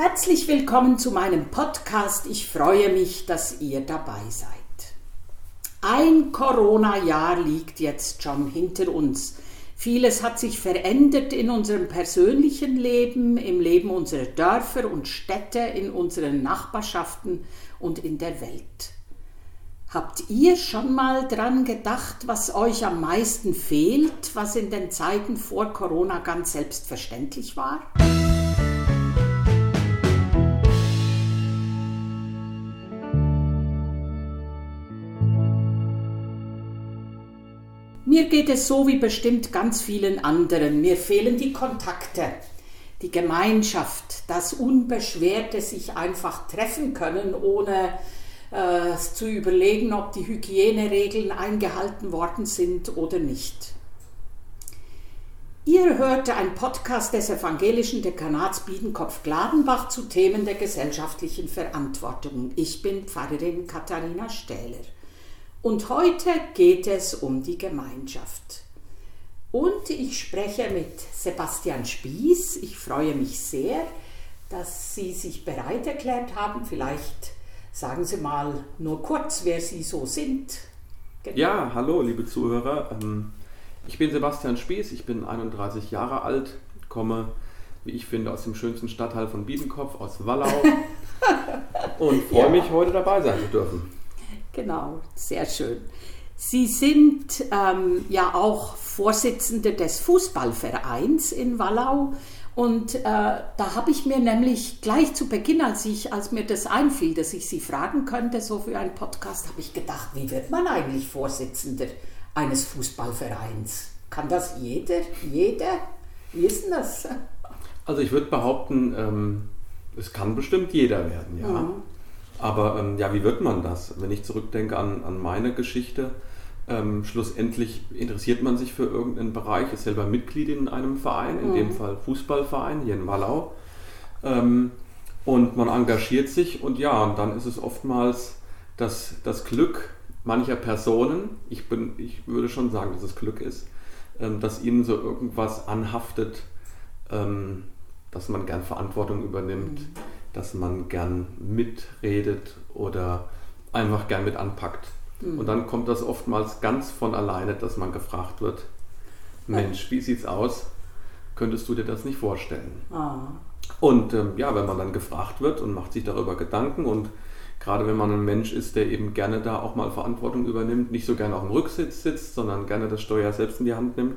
Herzlich willkommen zu meinem Podcast. Ich freue mich, dass ihr dabei seid. Ein Corona-Jahr liegt jetzt schon hinter uns. Vieles hat sich verändert in unserem persönlichen Leben, im Leben unserer Dörfer und Städte, in unseren Nachbarschaften und in der Welt. Habt ihr schon mal dran gedacht, was euch am meisten fehlt, was in den Zeiten vor Corona ganz selbstverständlich war? Mir geht es so wie bestimmt ganz vielen anderen. Mir fehlen die Kontakte, die Gemeinschaft, das Unbeschwerte sich einfach treffen können, ohne äh, zu überlegen, ob die Hygieneregeln eingehalten worden sind oder nicht. Ihr hörte einen Podcast des evangelischen Dekanats Biedenkopf-Gladenbach zu Themen der gesellschaftlichen Verantwortung. Ich bin Pfarrerin Katharina Stähler. Und heute geht es um die Gemeinschaft. Und ich spreche mit Sebastian Spieß. Ich freue mich sehr, dass Sie sich bereit erklärt haben. Vielleicht sagen Sie mal nur kurz, wer Sie so sind. Genau. Ja, hallo, liebe Zuhörer. Ähm, ich bin Sebastian Spieß, ich bin 31 Jahre alt, komme, wie ich finde, aus dem schönsten Stadtteil von Biedenkopf, aus Wallau. und freue ja. mich, heute dabei sein zu dürfen. Genau, sehr schön. Sie sind ähm, ja auch Vorsitzende des Fußballvereins in Wallau. Und äh, da habe ich mir nämlich gleich zu Beginn, als, ich, als mir das einfiel, dass ich Sie fragen könnte, so für einen Podcast, habe ich gedacht, wie wird man eigentlich Vorsitzender eines Fußballvereins? Kann das jeder? Jeder? Wie ist denn das? Also ich würde behaupten, ähm, es kann bestimmt jeder werden, ja. Mhm. Aber ähm, ja, wie wird man das? Wenn ich zurückdenke an, an meine Geschichte, ähm, schlussendlich interessiert man sich für irgendeinen Bereich, ist selber Mitglied in einem Verein, in mhm. dem Fall Fußballverein hier in Wallau. Ähm, und man engagiert sich und ja, und dann ist es oftmals das, das Glück mancher Personen, ich, bin, ich würde schon sagen, dass es Glück ist, ähm, dass ihnen so irgendwas anhaftet, ähm, dass man gern Verantwortung übernimmt. Mhm dass man gern mitredet oder einfach gern mit anpackt. Mhm. Und dann kommt das oftmals ganz von alleine, dass man gefragt wird, Mensch, wie sieht's aus? Könntest du dir das nicht vorstellen? Ah. Und ähm, ja, wenn man dann gefragt wird und macht sich darüber Gedanken und gerade wenn man ein Mensch ist, der eben gerne da auch mal Verantwortung übernimmt, nicht so gerne auf dem Rücksitz sitzt, sondern gerne das Steuer selbst in die Hand nimmt,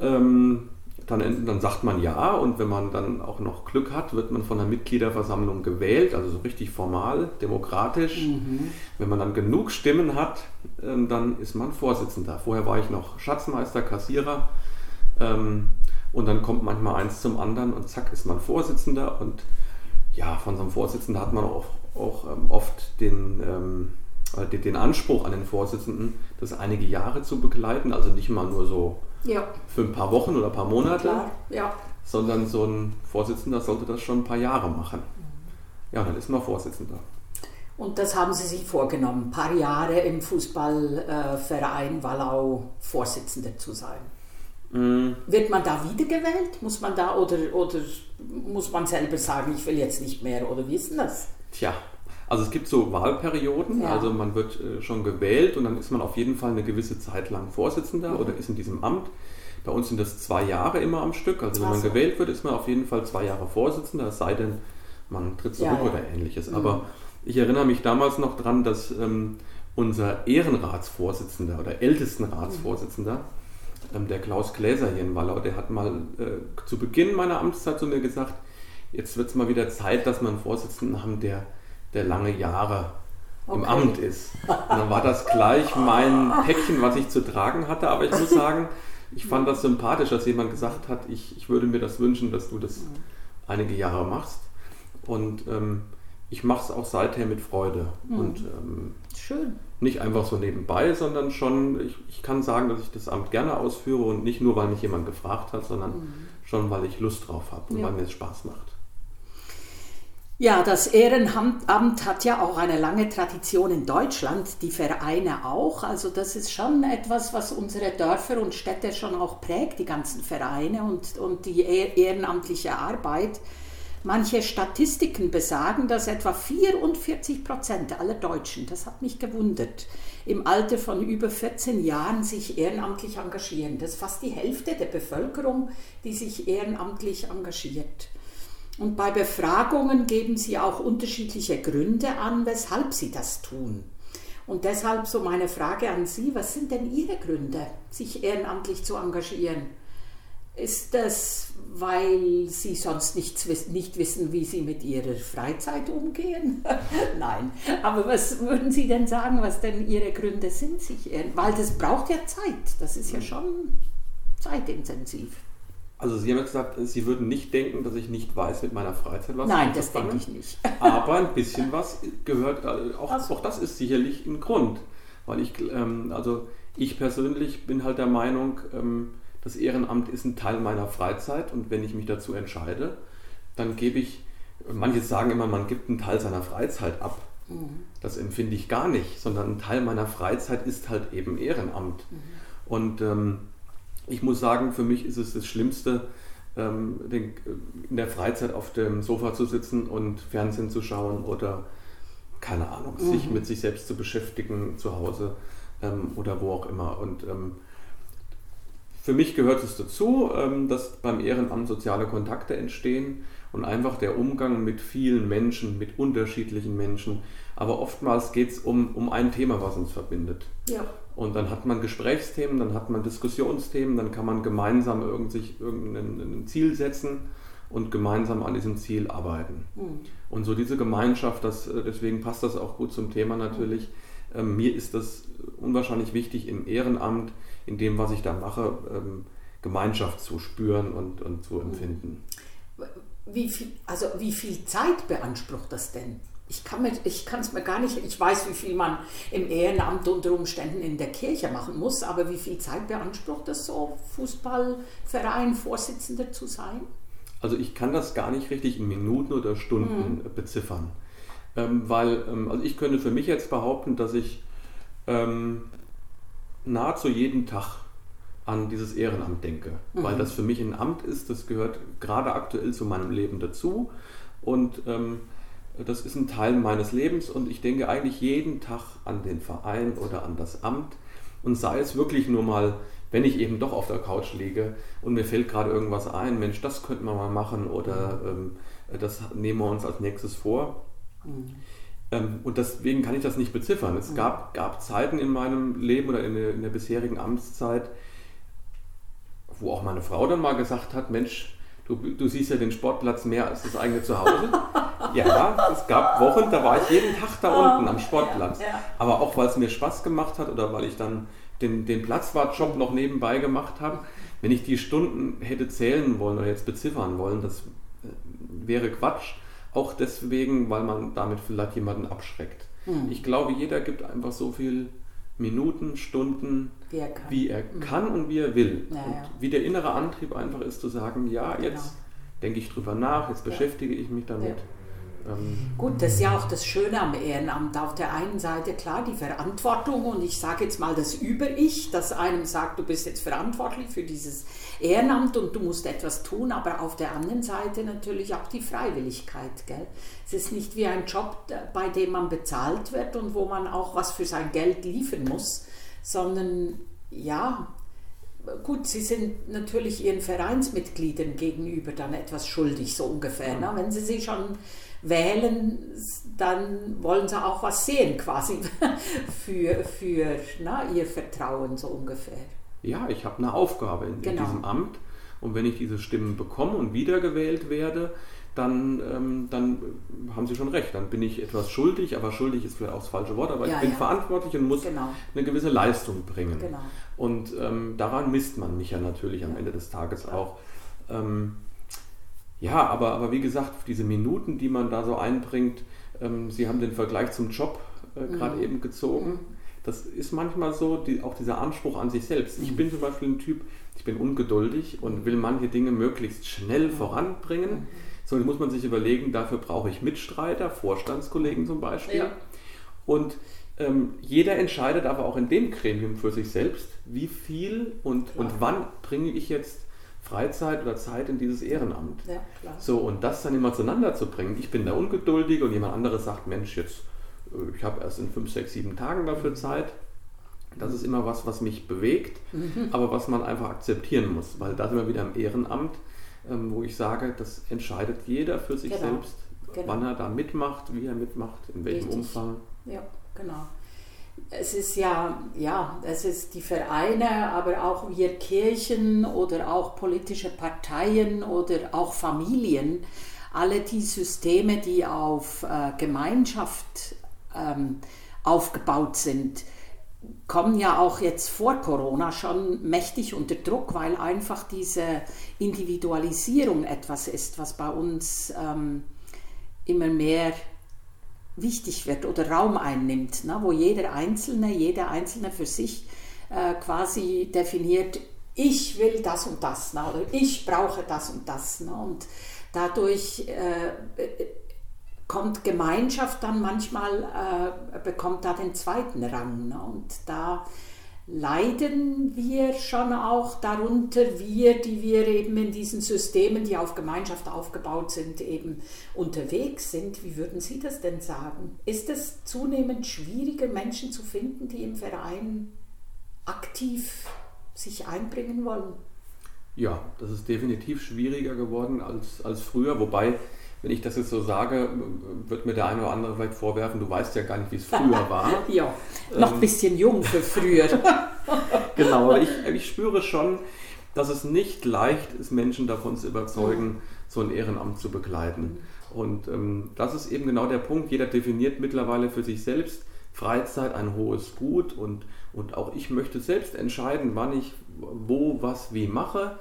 ähm, dann, dann sagt man ja und wenn man dann auch noch Glück hat, wird man von der Mitgliederversammlung gewählt, also so richtig formal, demokratisch. Mhm. Wenn man dann genug Stimmen hat, ähm, dann ist man Vorsitzender. Vorher war ich noch Schatzmeister, Kassierer ähm, und dann kommt manchmal eins zum anderen und zack ist man Vorsitzender und ja, von so einem Vorsitzenden hat man auch, auch ähm, oft den, den Anspruch an den Vorsitzenden, das einige Jahre zu begleiten, also nicht mal nur so ja. Für ein paar Wochen oder ein paar Monate. Ja. Sondern so ein Vorsitzender sollte das schon ein paar Jahre machen. Ja, dann ist man Vorsitzender. Und das haben Sie sich vorgenommen, ein paar Jahre im Fußballverein Wallau Vorsitzender zu sein. Mm. Wird man da wiedergewählt? Muss man da oder, oder muss man selber sagen, ich will jetzt nicht mehr? Oder wie ist denn das? Tja, also es gibt so Wahlperioden, ja. also man wird äh, schon gewählt und dann ist man auf jeden Fall eine gewisse Zeit lang Vorsitzender mhm. oder ist in diesem Amt. Bei uns sind das zwei Jahre immer am Stück. Also wenn man so. gewählt wird, ist man auf jeden Fall zwei Jahre Vorsitzender, es sei denn, man tritt zurück ja, ja. oder ähnliches. Mhm. Aber ich erinnere mich damals noch dran, dass ähm, unser Ehrenratsvorsitzender oder Ältestenratsvorsitzender, ähm, der Klaus Gläser hier in Wallau, der hat mal äh, zu Beginn meiner Amtszeit zu mir gesagt, jetzt wird es mal wieder Zeit, dass wir einen Vorsitzenden haben, der der lange Jahre okay. im Amt ist. Und dann war das gleich mein Päckchen, was ich zu tragen hatte. Aber ich muss sagen, ich fand das sympathisch, dass jemand gesagt hat, ich, ich würde mir das wünschen, dass du das einige Jahre machst. Und ähm, ich mache es auch seither mit Freude. Mhm. Und ähm, Schön. Nicht einfach so nebenbei, sondern schon, ich, ich, kann sagen, dass ich das Amt gerne ausführe und nicht nur, weil mich jemand gefragt hat, sondern mhm. schon, weil ich Lust drauf habe und ja. weil mir es Spaß macht. Ja, das Ehrenamt hat ja auch eine lange Tradition in Deutschland, die Vereine auch. Also das ist schon etwas, was unsere Dörfer und Städte schon auch prägt, die ganzen Vereine und, und die ehrenamtliche Arbeit. Manche Statistiken besagen, dass etwa 44 Prozent aller Deutschen, das hat mich gewundert, im Alter von über 14 Jahren sich ehrenamtlich engagieren. Das ist fast die Hälfte der Bevölkerung, die sich ehrenamtlich engagiert. Und bei Befragungen geben sie auch unterschiedliche Gründe an, weshalb sie das tun. Und deshalb so meine Frage an Sie, was sind denn Ihre Gründe, sich ehrenamtlich zu engagieren? Ist das, weil Sie sonst nicht, nicht wissen, wie Sie mit Ihrer Freizeit umgehen? Nein. Aber was würden Sie denn sagen, was denn Ihre Gründe sind? Sich weil das braucht ja Zeit. Das ist ja schon zeitintensiv. Also Sie haben gesagt, Sie würden nicht denken, dass ich nicht weiß mit meiner Freizeit was. Nein, das denke ich nicht. Aber ein bisschen was gehört, äh, auch, also. auch das ist sicherlich ein Grund. Weil ich, ähm, also ich persönlich bin halt der Meinung, ähm, das Ehrenamt ist ein Teil meiner Freizeit und wenn ich mich dazu entscheide, dann gebe ich, manche sagen immer, man gibt einen Teil seiner Freizeit ab. Mhm. Das empfinde ich gar nicht, sondern ein Teil meiner Freizeit ist halt eben Ehrenamt. Mhm. Und ähm, ich muss sagen, für mich ist es das Schlimmste, ähm, in der Freizeit auf dem Sofa zu sitzen und Fernsehen zu schauen oder keine Ahnung, mhm. sich mit sich selbst zu beschäftigen zu Hause ähm, oder wo auch immer. Und ähm, für mich gehört es dazu, dass beim Ehrenamt soziale Kontakte entstehen und einfach der Umgang mit vielen Menschen, mit unterschiedlichen Menschen. Aber oftmals geht es um, um ein Thema, was uns verbindet. Ja. Und dann hat man Gesprächsthemen, dann hat man Diskussionsthemen, dann kann man gemeinsam irgend sich irgendein Ziel setzen und gemeinsam an diesem Ziel arbeiten. Mhm. Und so diese Gemeinschaft, das, äh, deswegen passt das auch gut zum Thema natürlich. Ähm, mir ist das unwahrscheinlich wichtig im Ehrenamt, in dem, was ich da mache, ähm, Gemeinschaft zu spüren und, und zu empfinden. Wie viel, also wie viel Zeit beansprucht das denn? Ich kann es mir gar nicht, ich weiß, wie viel man im Ehrenamt unter Umständen in der Kirche machen muss, aber wie viel Zeit beansprucht das so, Fußballverein Vorsitzender zu sein? Also ich kann das gar nicht richtig in Minuten oder Stunden mhm. beziffern. Ähm, weil, ähm, also ich könnte für mich jetzt behaupten, dass ich ähm, nahezu jeden Tag an dieses Ehrenamt denke, mhm. weil das für mich ein Amt ist, das gehört gerade aktuell zu meinem Leben dazu und ähm, das ist ein Teil meines Lebens und ich denke eigentlich jeden Tag an den Verein oder an das Amt und sei es wirklich nur mal, wenn ich eben doch auf der Couch liege und mir fällt gerade irgendwas ein, Mensch, das könnten wir mal machen oder ähm, das nehmen wir uns als nächstes vor. Mhm. Ähm, und deswegen kann ich das nicht beziffern. Es mhm. gab, gab Zeiten in meinem Leben oder in der, in der bisherigen Amtszeit, wo auch meine Frau dann mal gesagt hat, Mensch, du, du siehst ja den Sportplatz mehr als das eigene Zuhause. ja, es gab Wochen, da war ich jeden Tag da unten am Sportplatz. Aber auch weil es mir Spaß gemacht hat oder weil ich dann den, den Platzwartjob noch nebenbei gemacht habe. Wenn ich die Stunden hätte zählen wollen oder jetzt beziffern wollen, das äh, wäre Quatsch. Auch deswegen, weil man damit vielleicht jemanden abschreckt. Hm. Ich glaube, jeder gibt einfach so viel Minuten, Stunden, wie er kann, wie er hm. kann und wie er will. Ja, und ja. wie der innere Antrieb einfach ist zu sagen, ja, genau. jetzt denke ich drüber nach, jetzt beschäftige ich mich damit. Ähm, Gut, das ist ja auch das Schöne am Ehrenamt. Auf der einen Seite klar die Verantwortung und ich sage jetzt mal das Über-Ich, das einem sagt, du bist jetzt verantwortlich für dieses Ehrenamt und du musst etwas tun, aber auf der anderen Seite natürlich auch die Freiwilligkeit. Gell? Es ist nicht wie ein Job, bei dem man bezahlt wird und wo man auch was für sein Geld liefern muss, sondern ja, gut, sie sind natürlich ihren Vereinsmitgliedern gegenüber dann etwas schuldig, so ungefähr. Ne? Wenn sie sie schon wählen, dann wollen sie auch was sehen quasi für, für na, ihr Vertrauen so ungefähr. Ja, ich habe eine Aufgabe in, genau. in, diesem Amt und wenn ich diese Stimmen bekomme und wiedergewählt werde, dann, ähm, dann haben Sie schon recht, dann bin ich etwas schuldig, aber schuldig ist vielleicht auch das falsche Wort, aber ja, ich bin ja. verantwortlich und muss genau. eine gewisse Leistung bringen. Genau. Und ähm, daran misst man mich ja natürlich am Ende des Tages auch. Ähm, ja, aber, aber wie gesagt, diese Minuten, die man da so einbringt, ähm, Sie haben den Vergleich zum Job äh, gerade mhm. eben gezogen. Mhm. Das ist manchmal so, die, auch dieser Anspruch an sich selbst. Ich mhm. bin zum Beispiel ein Typ, ich bin ungeduldig und will manche Dinge möglichst schnell mhm. voranbringen. Mhm. So, jetzt muss man sich überlegen, dafür brauche ich Mitstreiter, Vorstandskollegen zum Beispiel. Ja. Und ähm, jeder entscheidet aber auch in dem Gremium für sich selbst, wie viel und, und wann bringe ich jetzt Freizeit oder Zeit in dieses Ehrenamt. Ja, klar. So, und das dann immer zueinander zu bringen. Ich bin da ungeduldig und jemand anderes sagt, Mensch, jetzt, äh, ich habe erst in fünf, sechs, sieben Tagen dafür Zeit. Das ist immer was, was mich bewegt, Mhm. aber was man einfach akzeptieren muss, weil da sind wir wieder im Ehrenamt, ähm, wo ich sage, das entscheidet jeder für sich Genau, selbst, genau. wann er da mitmacht, wie er mitmacht, in welchem Richtig. Umfang. Ja, genau. Es ist ja, ja, es ist die Vereine, aber auch wir Kirchen oder auch politische Parteien oder auch Familien, alle die Systeme, die auf äh, Gemeinschaft ähm, aufgebaut sind, kommen ja auch jetzt vor Corona schon mächtig unter Druck, weil einfach diese Individualisierung etwas ist, was bei uns ähm, immer mehr wichtig wird oder Raum einnimmt, ne, wo jeder Einzelne, jeder Einzelne für sich äh, quasi definiert, ich will das und das ne, oder ich brauche das und das. Ne, und dadurch äh, äh, kommt Gemeinschaft dann manchmal, äh, bekommt da den zweiten Rang. Ne, und da leiden wir schon auch darunter, wir, die wir eben in diesen Systemen, die auf Gemeinschaft aufgebaut sind, eben unterwegs sind. Wie würden Sie das denn sagen? Ist es zunehmend schwieriger, Menschen zu finden, die im Verein aktiv sich einbringen wollen? Ja, das ist definitiv schwieriger geworden als, als früher, wobei, wenn ich das jetzt so sage, wird mir der eine oder andere vielleicht vorwerfen, du weißt ja gar nicht, wie es früher war. Ja, noch ein bisschen jung für früher. Genau, aber ich, ich spüre schon, dass es nicht leicht ist, Menschen davon zu überzeugen, so ein Ehrenamt zu begleiten. Und ähm, das ist eben genau der Punkt. Jeder definiert mittlerweile für sich selbst Freizeit ein hohes Gut und, und auch ich möchte selbst entscheiden, wann ich wo, was, wie mache.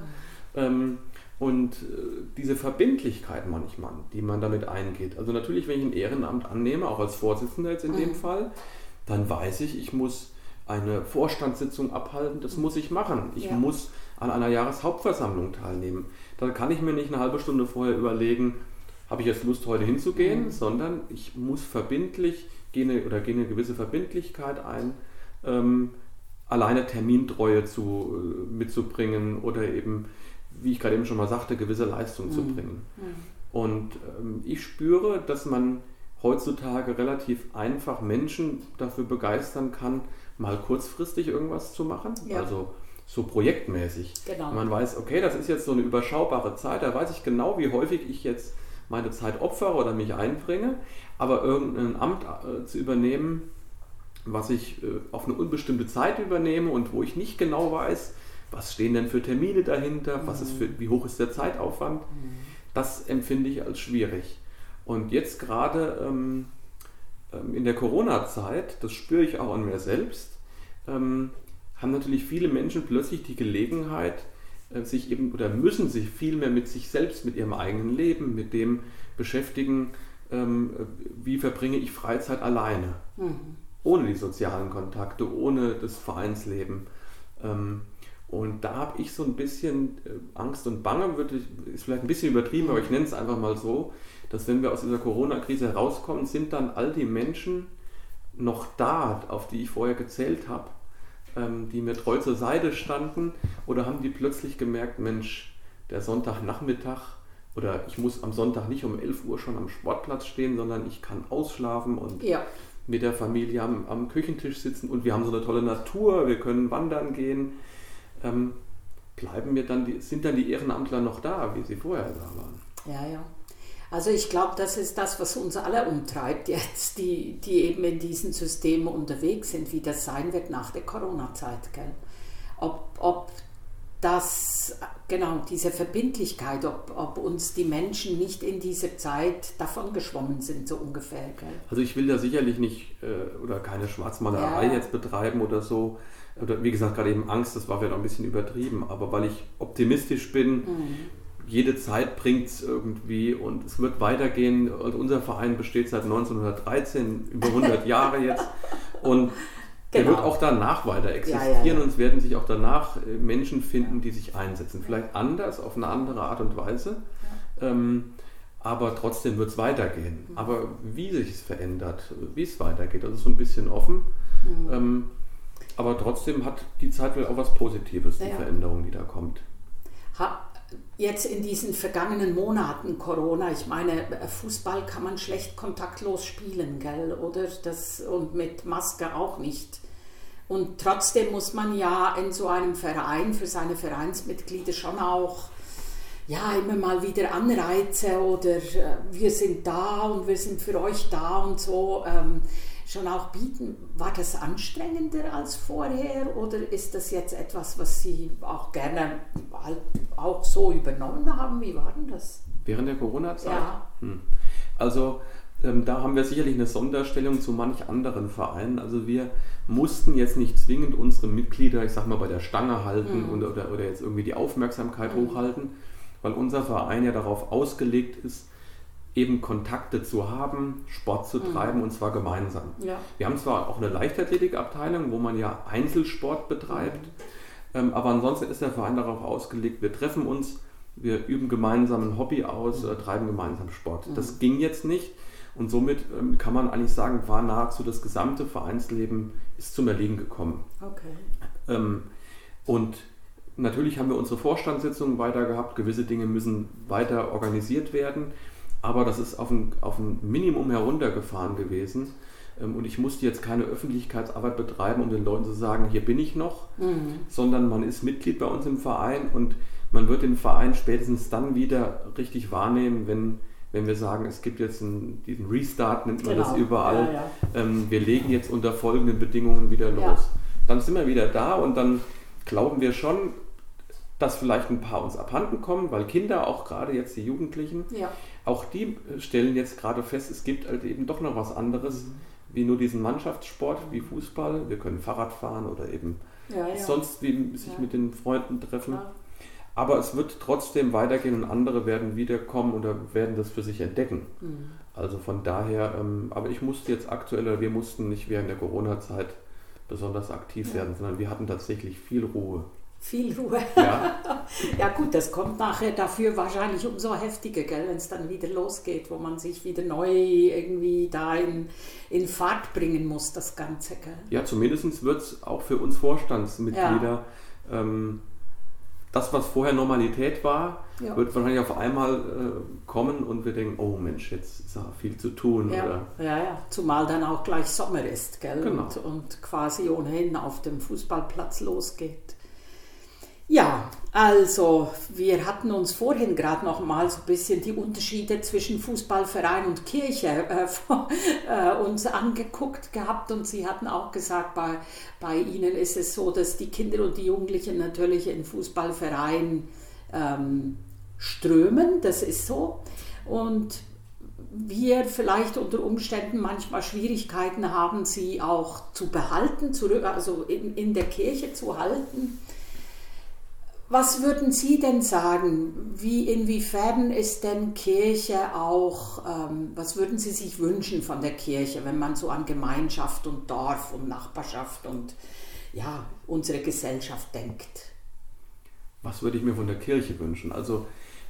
Ähm, und äh, diese Verbindlichkeit manchmal, die man damit eingeht. Also natürlich, wenn ich ein Ehrenamt annehme, auch als Vorsitzender jetzt in dem Fall, dann weiß ich, ich muss eine Vorstandssitzung abhalten, das muss ich machen. Ich Ja. muss an einer Jahreshauptversammlung teilnehmen. Da kann ich mir nicht eine halbe Stunde vorher überlegen, habe ich jetzt Lust, heute hinzugehen, sondern ich muss verbindlich, gehe eine, oder gehe eine gewisse Verbindlichkeit ein, ähm, alleine Termintreue zu, äh, mitzubringen oder eben, wie ich gerade eben schon mal sagte, gewisse Leistung zu bringen. Und ähm, ich spüre, dass man heutzutage relativ einfach Menschen dafür begeistern kann, mal kurzfristig irgendwas zu machen. Ja. Also so projektmäßig. Genau. Man weiß, okay, das ist jetzt so eine überschaubare Zeit, da weiß ich genau, wie häufig ich jetzt meine Zeit opfere oder mich einbringe, aber irgendein Amt äh, zu übernehmen, was ich äh, auf eine unbestimmte Zeit übernehme und wo ich nicht genau weiß, was stehen denn für Termine dahinter, was ist für, wie hoch ist der Zeitaufwand, das empfinde ich als schwierig. Und jetzt gerade ähm, ähm, in der Corona-Zeit, das spüre ich auch an mir selbst, ähm, haben natürlich viele Menschen plötzlich die Gelegenheit, äh, sich eben oder müssen sich viel mehr mit sich selbst, mit ihrem eigenen Leben, mit dem beschäftigen, ähm, äh, wie verbringe ich Freizeit alleine, ohne die sozialen Kontakte, ohne das Vereinsleben. Ähm, und da habe ich so ein bisschen äh, Angst und Bange, ist vielleicht ein bisschen übertrieben, aber ich nenne es einfach mal so, dass wenn wir aus dieser Corona-Krise herauskommen, sind dann all die Menschen noch da, auf die ich vorher gezählt habe, ähm, die mir treu zur Seite standen, oder haben die plötzlich gemerkt, Mensch, der Sonntagnachmittag oder ich muss am Sonntag nicht um 11 Uhr schon am Sportplatz stehen, sondern ich kann ausschlafen und Ja, mit der Familie am, am Küchentisch sitzen und wir haben so eine tolle Natur, wir können wandern gehen. Ähm, bleiben mir dann die, sind dann die Ehrenamtler noch da, wie sie vorher da waren? ja, ja. Also ich glaube, das ist das, was uns alle umtreibt jetzt, die, die eben in diesen Systemen unterwegs sind, wie das sein wird nach der Corona-Zeit. Gell? Ob, ob das, genau, diese Verbindlichkeit, ob, ob uns die Menschen nicht in dieser Zeit davon geschwommen sind, so ungefähr. Gell? Also ich will da sicherlich nicht äh, oder keine Schwarzmalerei Ja. jetzt betreiben oder so. Oder wie gesagt, gerade eben Angst, das war vielleicht auch ein bisschen übertrieben, aber weil ich optimistisch bin, jede Zeit bringt es irgendwie und es wird weitergehen. Und unser Verein besteht seit 1913, über 100 Jahre jetzt. Und der Genau. wird auch danach weiter existieren Ja, ja, ja. und es werden sich auch danach äh, Menschen finden, die sich einsetzen. Vielleicht anders, auf eine andere Art und Weise. Ähm, aber trotzdem wird es weitergehen. Mhm. Aber wie sich es verändert, wie es weitergeht, das ist so ein bisschen offen. Mhm. Ähm, aber trotzdem hat die Zeit wohl auch was Positives, die Ja. Veränderung, die da kommt. Ha, jetzt in diesen vergangenen Monaten Corona, ich meine, Fußball kann man schlecht kontaktlos spielen, gell? Oder das und mit Maske auch nicht. Und trotzdem muss man ja in so einem Verein für seine Vereinsmitglieder schon auch ja, immer mal wieder Anreize oder äh, wir sind da und wir sind für euch da und so ähm, schon auch bieten. War das anstrengender als vorher oder ist das jetzt etwas, was Sie auch gerne auch so übernommen haben? Wie war denn das? Während der Corona-Zeit? Ja. Hm. Also ähm, da haben wir sicherlich eine Sonderstellung zu manch anderen Vereinen. Also wir mussten jetzt nicht zwingend unsere Mitglieder, ich sag mal, bei der Stange halten mhm. und, oder, oder jetzt irgendwie die Aufmerksamkeit mhm. hochhalten weil unser Verein ja darauf ausgelegt ist, eben Kontakte zu haben, Sport zu mhm. treiben mhm. und zwar gemeinsam. Ja. Wir haben zwar auch eine Leichtathletikabteilung, wo man ja Einzelsport betreibt, mhm. ähm, aber ansonsten ist der Verein darauf ausgelegt, wir treffen uns, wir üben gemeinsam ein Hobby aus, mhm. äh, treiben gemeinsam Sport. Mhm. Das ging jetzt nicht und somit ähm, kann man eigentlich sagen, war nahezu das gesamte Vereinsleben ist zum Erliegen gekommen. Okay. Ähm, und Natürlich haben wir unsere Vorstandssitzungen weiter gehabt, gewisse Dinge müssen weiter organisiert werden, aber das ist auf ein, auf ein Minimum heruntergefahren gewesen. Ähm, und ich musste jetzt keine Öffentlichkeitsarbeit betreiben, um den Leuten zu sagen, hier bin ich noch, mhm. sondern man ist Mitglied bei uns im Verein und man wird den Verein spätestens dann wieder richtig wahrnehmen, wenn, wenn wir sagen, es gibt jetzt einen, diesen Restart, nennt man genau. das überall. Ja, ja. Ähm, wir legen jetzt unter folgenden Bedingungen wieder los. Ja. Dann sind wir wieder da und dann glauben wir schon, dass vielleicht ein paar uns abhanden kommen, weil Kinder, auch gerade jetzt die Jugendlichen, ja. Auch die stellen jetzt gerade fest, es gibt halt eben doch noch was anderes, mhm. wie nur diesen Mannschaftssport, wie Fußball. Wir können Fahrrad fahren oder eben ja, ja. sonst wie sich mit den Freunden treffen. Aber es wird trotzdem weitergehen und andere werden wiederkommen oder werden das für sich entdecken. Mhm. Also von daher, ähm, aber ich musste jetzt aktuell, wir mussten nicht während der Corona-Zeit besonders aktiv werden, sondern wir hatten tatsächlich viel Ruhe. Viel Ruhe. Ja. ja gut, das kommt nachher dafür wahrscheinlich umso heftiger, wenn es dann wieder losgeht, wo man sich wieder neu irgendwie da in, in Fahrt bringen muss, das Ganze. Gell? Ja, zumindest wird es auch für uns Vorstandsmitglieder, ja. ähm, das, was vorher Normalität war, ja. wird wahrscheinlich auf einmal äh, kommen und wir denken, oh Mensch, jetzt ist da viel zu tun. Ja, oder? ja, ja. zumal dann auch gleich Sommer ist gell? Genau. Und, und quasi ohnehin auf dem Fußballplatz losgeht. Ja, also wir hatten uns vorhin gerade noch mal so ein bisschen die Unterschiede zwischen Fußballverein und Kirche äh, äh, uns angeguckt gehabt und Sie hatten auch gesagt, bei, bei Ihnen ist es so, dass die Kinder und die Jugendlichen natürlich in Fußballverein ähm, strömen, das ist so. Und wir vielleicht unter Umständen manchmal Schwierigkeiten haben, sie auch zu behalten, zurück, also in, in der Kirche zu halten. Was würden Sie denn sagen? Wie, inwiefern ist denn Kirche auch, ähm, was würden Sie sich wünschen von der Kirche, wenn man so an Gemeinschaft und Dorf und Nachbarschaft und ja, unsere Gesellschaft denkt? Was würde ich mir von der Kirche wünschen? Also,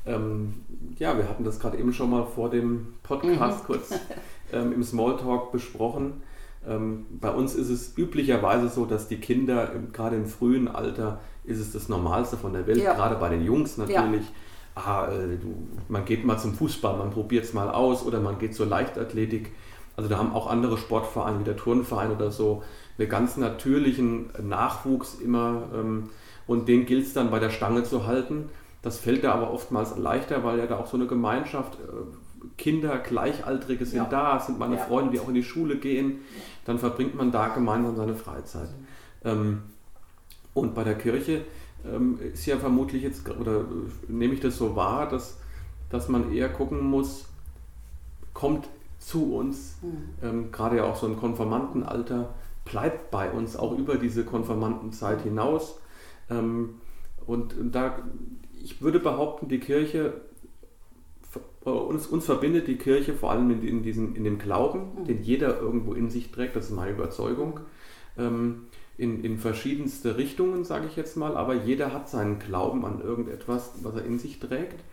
ähm, ja, wir hatten das gerade eben schon mal vor dem Podcast mhm. kurz ähm, im Smalltalk besprochen. Ähm, bei uns ist es üblicherweise so, dass die Kinder gerade im frühen Alter ist es das Normalste von der Welt, ja. gerade bei den Jungs natürlich. Ja. Ah, äh, man geht mal zum Fußball, man probiert es mal aus oder man geht zur Leichtathletik. Also da haben auch andere Sportvereine wie der Turnverein oder so einen ganz natürlichen Nachwuchs immer ähm, und den gilt es dann bei der Stange zu halten. Das fällt da aber oftmals leichter, weil ja da auch so eine Gemeinschaft, äh, Kinder, Gleichaltrige sind ja. da, sind meine ja. Freunde, die auch in die Schule gehen, dann verbringt man da gemeinsam seine Freizeit. Ähm, und bei der Kirche ähm, ist ja vermutlich jetzt, oder nehme ich das so wahr, dass, dass man eher gucken muss, kommt zu uns, mhm. ähm, gerade ja auch so ein Konformantenalter, bleibt bei uns auch über diese Konformantenzeit hinaus. Ähm, und, da, ich würde behaupten, die Kirche, uns, uns verbindet die Kirche vor allem in, in, diesem, in dem Glauben, mhm. den jeder irgendwo in sich trägt, das ist meine Überzeugung. Ähm, in, in verschiedenste Richtungen, sage ich jetzt mal, aber jeder hat seinen Glauben an irgendetwas, was er in sich trägt.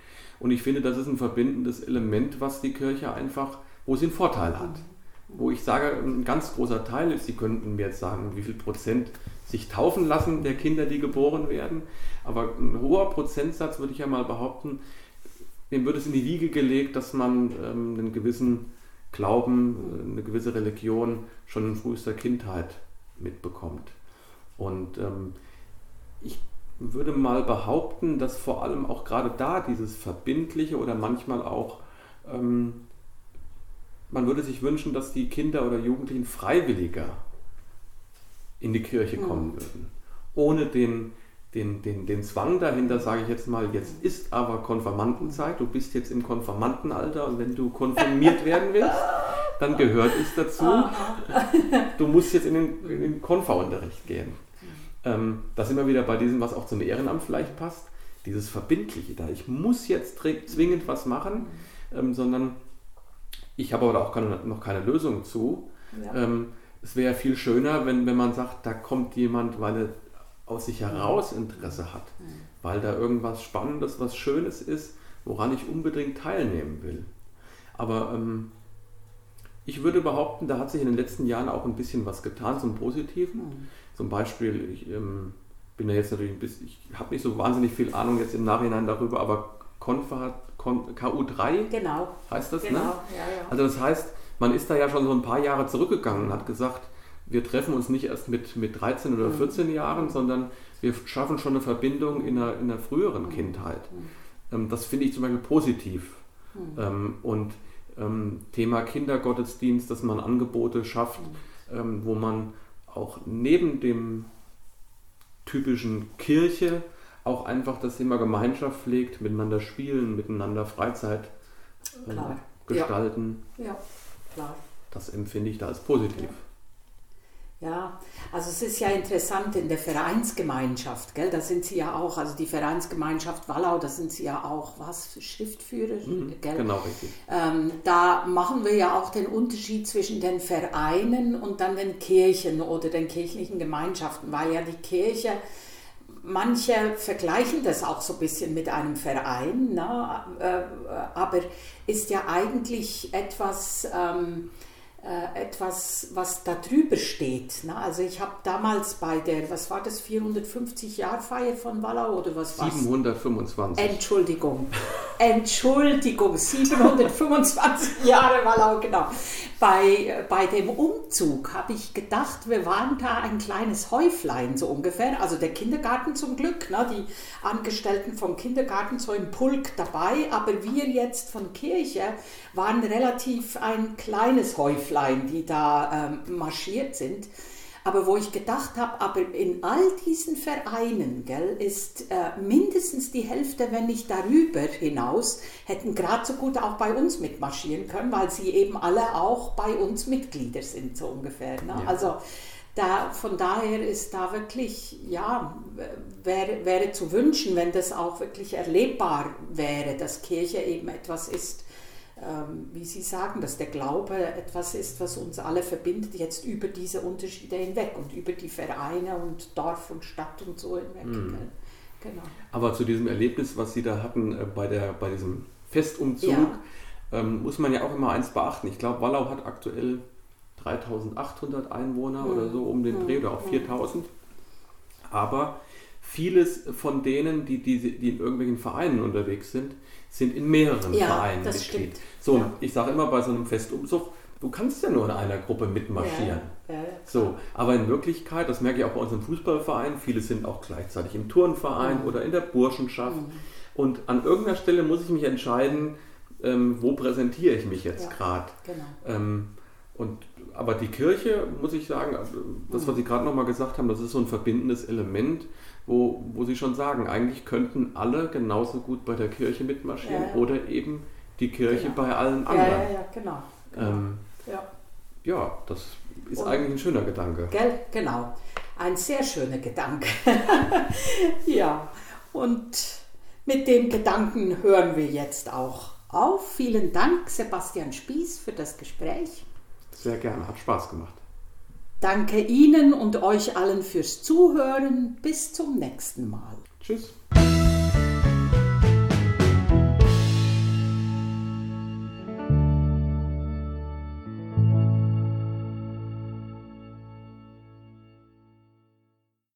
Und ich finde, das ist ein verbindendes Element, was die Kirche einfach, wo sie einen Vorteil hat. Wo ich sage, ein ganz großer Teil ist, Sie könnten mir jetzt sagen, wie viel Prozent sich taufen lassen der Kinder, die geboren werden. Aber ein hoher Prozentsatz, würde ich ja mal behaupten, dem wird es in die Wiege gelegt, dass man ähm, einen gewissen Glauben, äh, eine gewisse Religion schon in frühester Kindheit mitbekommt. Und ähm, ich würde mal behaupten, dass vor allem auch gerade da dieses Verbindliche oder manchmal auch, ähm, man würde sich wünschen, dass die Kinder oder Jugendlichen freiwilliger in die Kirche kommen mhm. würden. Ohne den, den, den, den Zwang dahinter, sage ich jetzt mal, jetzt ist aber Konfirmandenzeit, du bist jetzt im Konfirmandenalter und wenn du konfirmiert werden willst, dann gehört es dazu, du musst jetzt in den, in den Konferunterricht gehen. Ähm, das immer wieder bei diesem, was auch zum Ehrenamt vielleicht passt, dieses Verbindliche da. Ich muss jetzt zwingend was machen, ähm, sondern ich habe aber auch keine, noch keine Lösung zu. Ja. Ähm, es wäre viel schöner, wenn, wenn man sagt, da kommt jemand, weil er aus sich heraus Interesse hat, mhm. weil da irgendwas Spannendes, was Schönes ist, woran ich unbedingt teilnehmen will. Aber ähm, ich würde behaupten, da hat sich in den letzten Jahren auch ein bisschen was getan zum Positiven. Mhm. Zum Beispiel, ich ähm, bin ja jetzt natürlich ein bisschen, ich habe nicht so wahnsinnig viel Ahnung jetzt im Nachhinein darüber, aber Konfa, Kon, KU3 genau. heißt das, genau. ne? Ja, ja. Also das heißt, man ist da ja schon so ein paar Jahre zurückgegangen und hat gesagt, wir treffen uns nicht erst mit, mit 13 oder 14 mhm. Jahren, sondern wir schaffen schon eine Verbindung in einer, in einer früheren mhm. Kindheit. Mhm. Ähm, das finde ich zum Beispiel positiv. Mhm. Ähm, und Thema Kindergottesdienst, dass man Angebote schafft, ähm, wo man auch neben dem typischen Kirche auch einfach das Thema Gemeinschaft pflegt, miteinander spielen, miteinander Freizeit äh, gestalten. Ja. ja. klar. Das empfinde ich da als positiv. Ja. Ja, also es ist ja interessant in der Vereinsgemeinschaft, gell? da sind Sie ja auch, also die Vereinsgemeinschaft Wallau, da sind Sie ja auch, was, Schriftführer? Mhm, gell? Genau, richtig. Ähm, da machen wir ja auch den Unterschied zwischen den Vereinen und dann den Kirchen oder den kirchlichen Gemeinschaften, weil ja die Kirche, manche vergleichen das auch so ein bisschen mit einem Verein, ne? Äh, aber ist ja eigentlich etwas... Ähm, äh, etwas, was da drüber steht. Ne? Also ich habe damals bei der, was war das, 450 Jahr Feier von Wallau oder was war 725. Entschuldigung, Entschuldigung, 725 Jahre Wallau, genau. Bei, bei dem Umzug habe ich gedacht, wir waren da ein kleines Häuflein so ungefähr, also der Kindergarten zum Glück, ne? die Angestellten vom Kindergarten so im Pulk dabei, aber wir jetzt von Kirche waren relativ ein kleines Häuflein, die da ähm, marschiert sind. Aber wo ich gedacht habe, aber in all diesen Vereinen gell, ist äh, mindestens die Hälfte, wenn nicht darüber hinaus, hätten gerade so gut auch bei uns mitmarschieren können, weil sie eben alle auch bei uns Mitglieder sind, so ungefähr. Ne? Ja. Also da, von daher ist da wirklich, ja, wäre, wäre zu wünschen, wenn das auch wirklich erlebbar wäre, dass Kirche eben etwas ist, wie Sie sagen, dass der Glaube etwas ist, was uns alle verbindet, jetzt über diese Unterschiede hinweg und über die Vereine und Dorf und Stadt und so hinweg. Mhm. Genau. Aber zu diesem Erlebnis, was Sie da hatten äh, bei, der, bei diesem Festumzug, ja. ähm, muss man ja auch immer eins beachten. Ich glaube, Wallau hat aktuell 3800 Einwohner mhm. oder so um den Dreh oder auch 4000. Mhm. Aber vieles von denen, die, die, die in irgendwelchen Vereinen unterwegs sind, sind in mehreren ja, Vereinen Mitglied. Stimmt. So, ja. ich sage immer bei so einem Festumzug, du kannst ja nur in einer Gruppe mitmarschieren. Ja, so, aber in Wirklichkeit, das merke ich auch bei unserem Fußballverein, viele sind auch gleichzeitig im Turnverein mhm. oder in der Burschenschaft. Mhm. Und an irgendeiner Stelle muss ich mich entscheiden, ähm, wo präsentiere ich mich jetzt gerade. Genau. Ähm, und, aber die Kirche, muss ich sagen, also das, was mhm. Sie gerade nochmal gesagt haben, das ist so ein verbindendes Element wo, wo sie schon sagen, eigentlich könnten alle genauso gut bei der Kirche mitmarschieren ja, ja. oder eben die Kirche genau. bei allen anderen. Ja, ja, ja genau. genau. Ähm, ja. ja, das ist Und, eigentlich ein schöner Gedanke. Gell? Genau, ein sehr schöner Gedanke. ja, und mit dem Gedanken hören wir jetzt auch auf. Vielen Dank, Sebastian Spieß, für das Gespräch. Sehr gerne, hat Spaß gemacht. Danke Ihnen und euch allen fürs Zuhören. Bis zum nächsten Mal. Tschüss.